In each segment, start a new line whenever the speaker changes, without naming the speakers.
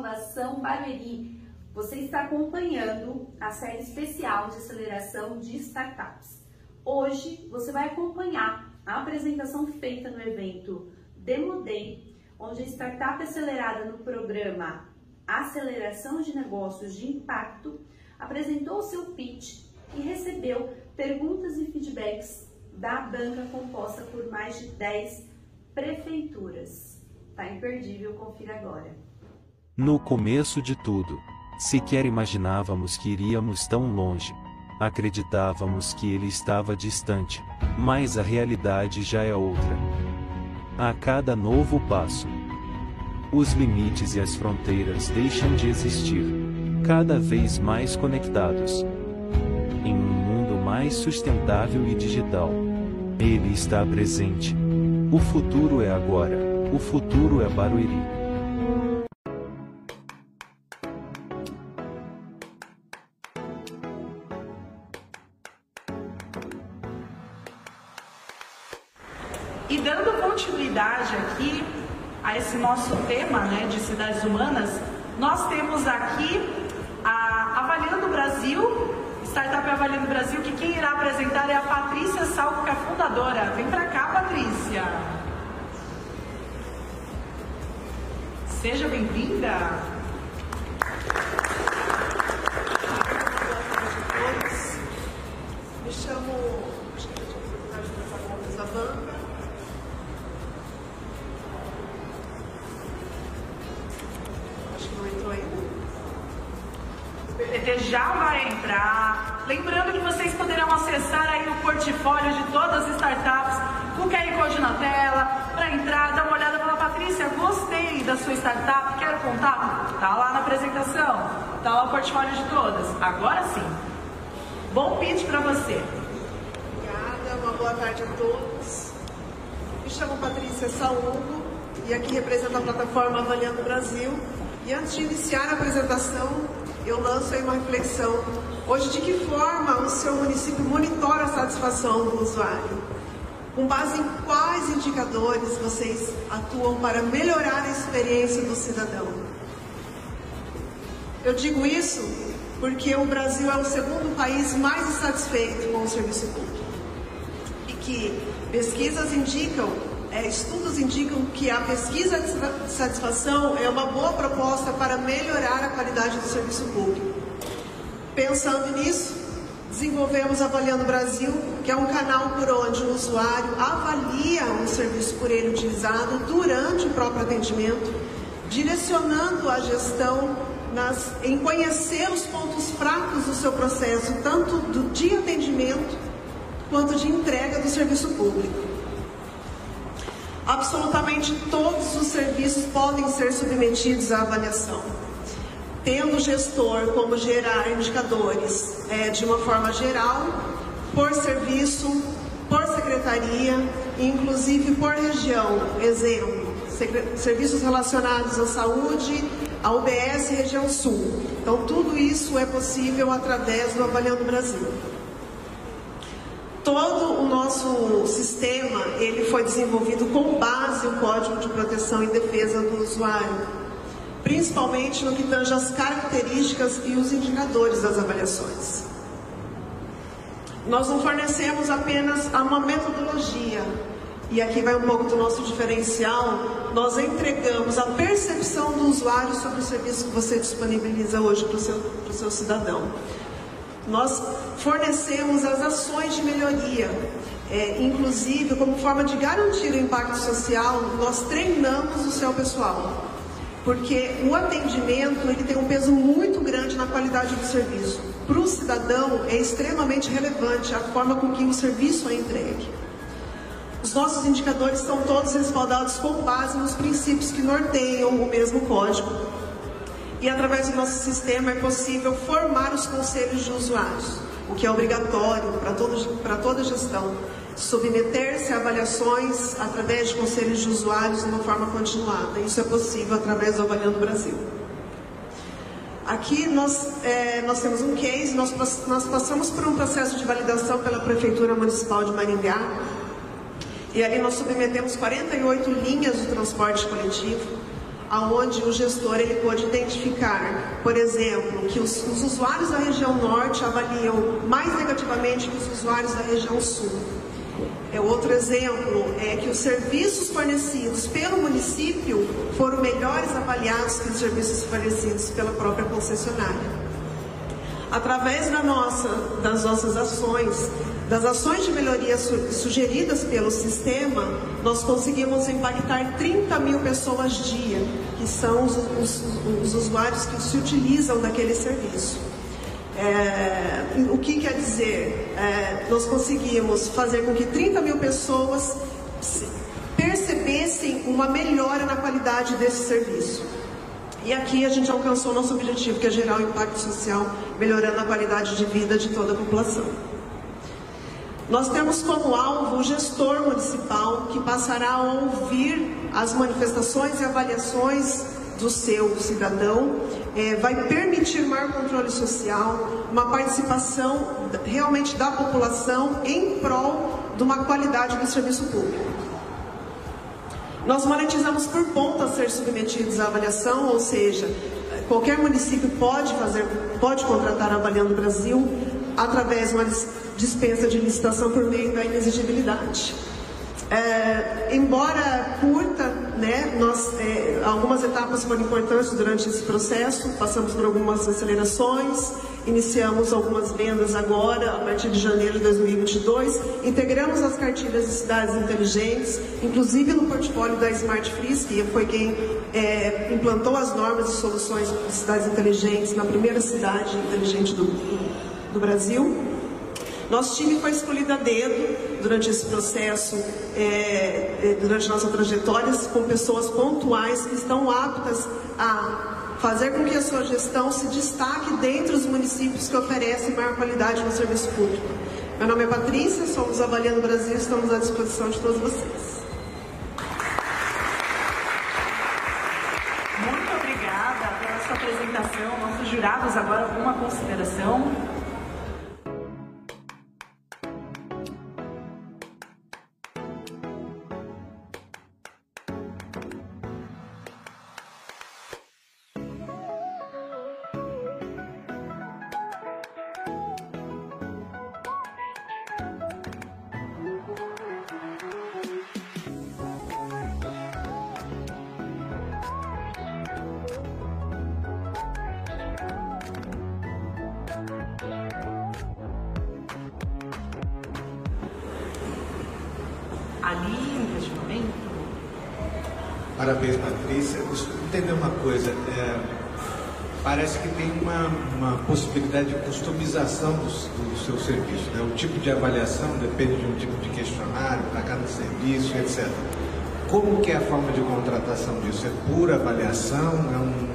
Inovação Barueri. Você está acompanhando a série especial de aceleração de startups. Hoje você vai acompanhar a apresentação feita no evento Demo Day, onde a startup acelerada no programa Aceleração de Negócios de Impacto apresentou seu pitch e recebeu perguntas e feedbacks da banca composta por mais de 10 prefeituras. Tá imperdível, confira agora.
No começo de tudo, sequer imaginávamos que iríamos tão longe. Acreditávamos que ele estava distante, mas a realidade já é outra. A cada novo passo, os limites e as fronteiras deixam de existir, cada vez mais conectados. Em um mundo mais sustentável e digital, ele está presente. O futuro é agora. O futuro é Barueri.
Fundadora. Vem para cá, Patrícia. Seja bem-vinda!
Me chamo.
Vai entrar. Lembrando que vocês poderão acessar aí o portfólio de todas as startups o QR Code na tela, para entrar, dar uma olhada falar, Patrícia, gostei da sua startup, quero contato? Tá lá na apresentação, tá lá o portfólio de todas. Agora sim. Bom pitch para você.
Obrigada, uma boa tarde a todos. Me chamo Patrícia Saúdo e aqui represento a plataforma Avaliando Brasil. E antes de iniciar a apresentação, eu lanço aí uma reflexão. Hoje, de que forma o seu município monitora a satisfação do usuário? Com base em quais indicadores vocês atuam para melhorar a experiência do cidadão? Eu digo isso porque o Brasil é o segundo país mais insatisfeito com o serviço público. E que pesquisas indicam, é, estudos indicam que a pesquisa de satisfação é uma boa proposta para melhorar a qualidade do serviço público. Pensando nisso, desenvolvemos Avaliando Brasil, que é um canal por onde o usuário avalia o serviço por ele utilizado durante o próprio atendimento, direcionando a gestão nas, em conhecer os pontos fracos do seu processo, tanto do, de atendimento quanto de entrega do serviço público. Absolutamente todos os serviços podem ser submetidos à avaliação tendo o gestor como gerar indicadores é, de uma forma geral, por serviço, por secretaria, inclusive por região. Exemplo, serviços relacionados à saúde, a UBS Região Sul. Então, tudo isso é possível através do Avaliando Brasil. Todo o nosso sistema ele foi desenvolvido com base no Código de Proteção e Defesa do Usuário, principalmente no que tange as características e os indicadores das avaliações. Nós não fornecemos apenas uma metodologia, e aqui vai um pouco do nosso diferencial, nós entregamos a percepção do usuário sobre o serviço que você disponibiliza hoje para o seu, seu cidadão. Nós fornecemos as ações de melhoria, é, inclusive como forma de garantir o impacto social, nós treinamos o seu pessoal porque o atendimento ele tem um peso muito grande na qualidade do serviço. Para o cidadão é extremamente relevante a forma com que o serviço é entregue. Os nossos indicadores são todos respaldados com base nos princípios que norteiam o mesmo código. E através do nosso sistema é possível formar os conselhos de usuários, o que é obrigatório para, toda gestão submeter-se a avaliações através de conselhos de usuários de uma forma continuada. Isso é possível através do Avaliando Brasil. Aqui nós, é, nós temos um case, nós, nós passamos por um processo de validação pela Prefeitura Municipal de Maringá, e ali nós submetemos 48 linhas de transporte coletivo, aonde o gestor ele pode identificar, por exemplo, que os, os usuários da região norte avaliam mais negativamente que os usuários da região sul. É outro exemplo é que os serviços fornecidos pelo município foram melhores avaliados que os serviços fornecidos pela própria concessionária. Através da nossa, das nossas ações, das ações de melhoria su sugeridas pelo sistema, nós conseguimos impactar 30 mil pessoas dia, que são os, os, os usuários que se utilizam daquele serviço. É, o que quer dizer? É, nós conseguimos fazer com que 30 mil pessoas percebessem uma melhora na qualidade desse serviço. E aqui a gente alcançou nosso objetivo, que é gerar o impacto social, melhorando a qualidade de vida de toda a população. Nós temos como alvo o gestor municipal que passará a ouvir as manifestações e avaliações do seu cidadão, é, vai permitir maior controle social, uma participação realmente da população em prol de uma qualidade do serviço público. Nós monetizamos por ponto a ser submetidos à avaliação, ou seja, qualquer município pode fazer, pode contratar Avaliando Brasil através de uma dispensa de licitação por meio da inexigibilidade. É, embora curta, né, nós, é, algumas etapas foram importantes durante esse processo, passamos por algumas acelerações, iniciamos algumas vendas agora, a partir de janeiro de 2022, integramos as cartilhas de cidades inteligentes, inclusive no portfólio da Smart Freeze, que foi quem é, implantou as normas e soluções de cidades inteligentes na primeira cidade inteligente do, do Brasil. Nosso time foi escolhido a dedo durante esse processo, é, é, durante nossa trajetória, com pessoas pontuais que estão aptas a fazer com que a sua gestão se destaque dentre os municípios que oferecem maior qualidade no serviço público. Meu nome é Patrícia, somos Avaliando Brasil e estamos à disposição de todos vocês.
Muito obrigada pela sua apresentação. Nossos jurados agora alguma consideração?
Parabéns, Patrícia. Entender uma coisa. É, parece que tem uma, uma possibilidade de customização do, do, seu serviço. Né? O tipo de avaliação depende de um tipo de questionário para cada serviço, etc. Como que é a forma de contratação disso? É pura avaliação?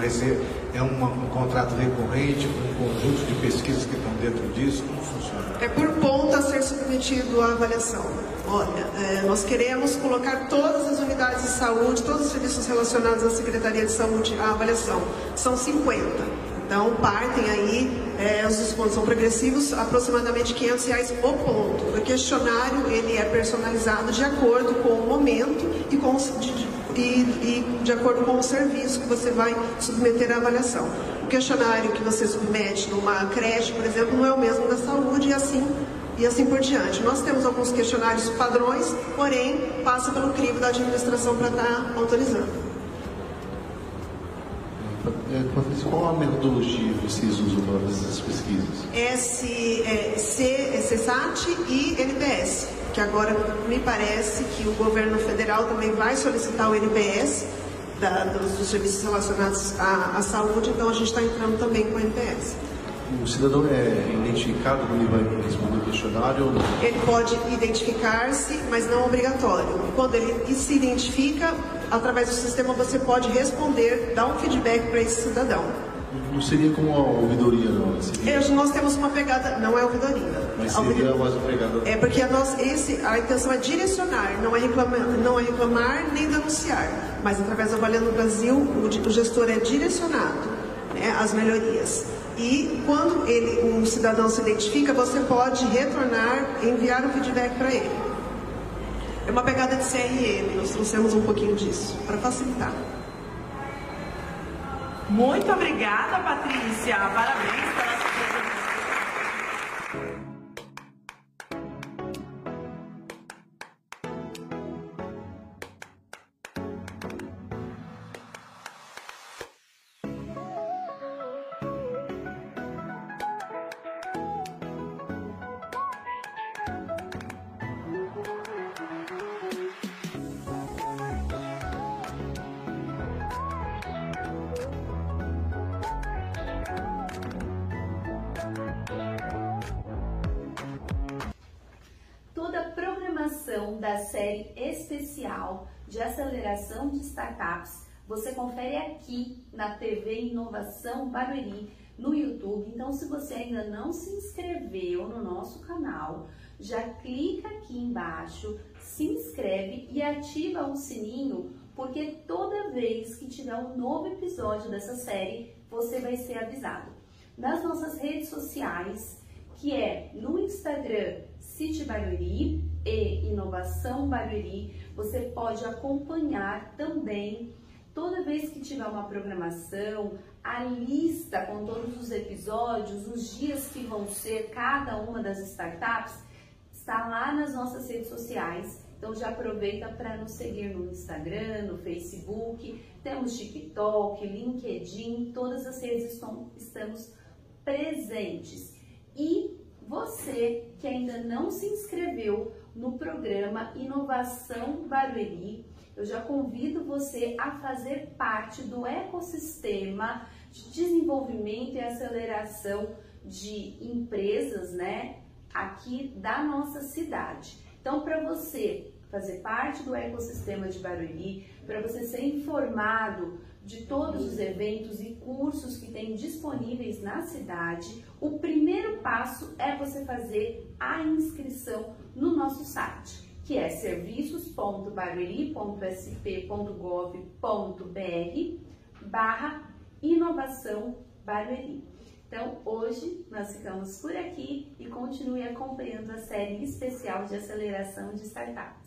É, é uma, um contrato recorrente com um conjunto de pesquisas que estão dentro disso? Como funciona?
É por ponta a ser submetido à avaliação. Olha, é, nós queremos colocar todas as unidades de saúde, todos os serviços relacionados à Secretaria de Saúde à avaliação. São 50. Então, partem aí, é, os descontos são progressivos, aproximadamente 500 reais o ponto. O questionário, ele é personalizado de acordo com o momento e, com, de, e, e de acordo com o serviço que você vai submeter à avaliação. O questionário que você submete numa creche, por exemplo, não é o mesmo da saúde e assim e assim por diante. Nós temos alguns questionários padrões, porém passa pelo crivo da administração para estar tá autorizando.
Qual a metodologia que vocês usam para essas pesquisas?
S, é, C, CSAT e NPS, que agora me parece que o governo federal também vai solicitar o NPS da, dos, serviços relacionados à, à saúde, então a gente está entrando também com o NPS
o cidadão é identificado quando ele vai responder o questionário ou não?
Ele pode identificar-se, mas não obrigatório. Quando ele se identifica, através do sistema você pode responder, dar um feedback para esse cidadão.
Não seria como a ouvidoria, não? Seria...
Nós temos uma pegada, não é ouvidoria.
Mas seria ouvidoria, mais uma pegada...
É porque a, nós, esse, a intenção é direcionar, não é, reclamar, não é reclamar nem denunciar. Mas através do Avaliando Brasil, o, o gestor é direcionado né, às melhorias. E quando ele, um cidadão se identifica, você pode retornar, enviar um feedback para ele. É uma pegada de CRM, nós trouxemos um pouquinho disso, para facilitar.
Muito obrigada, Patrícia. Parabéns pela
série especial de aceleração de startups você confere aqui na TV Inovação Barueri no YouTube. Então, se você ainda não se inscreveu no nosso canal, já clica aqui embaixo, se inscreve e ativa o sininho, porque toda vez que tiver um novo episódio dessa série, você vai ser avisado. Nas nossas redes sociais, que é no Instagram City Barueri e Inovação Barueri, você pode acompanhar também toda vez que tiver uma programação, a lista com todos os episódios, os dias que vão ser cada uma das startups, está lá nas nossas redes sociais. Então já aproveita para nos seguir no Instagram, no Facebook, temos TikTok, LinkedIn, todas as redes estão, estamos presentes. E você que ainda não se inscreveu no programa Inovação Barueri, eu já convido você a fazer parte do ecossistema de desenvolvimento e aceleração de empresas, né, aqui da nossa cidade. Então, para você fazer parte do ecossistema de Barueri, para você ser informado de todos os eventos e cursos que tem disponíveis na cidade, o primeiro passo é você fazer a inscrição no nosso site que é serviços.barueri.sp.gov.br barra inovação Barueri. Então, hoje nós ficamos por aqui e continue acompanhando a série especial de aceleração de startups.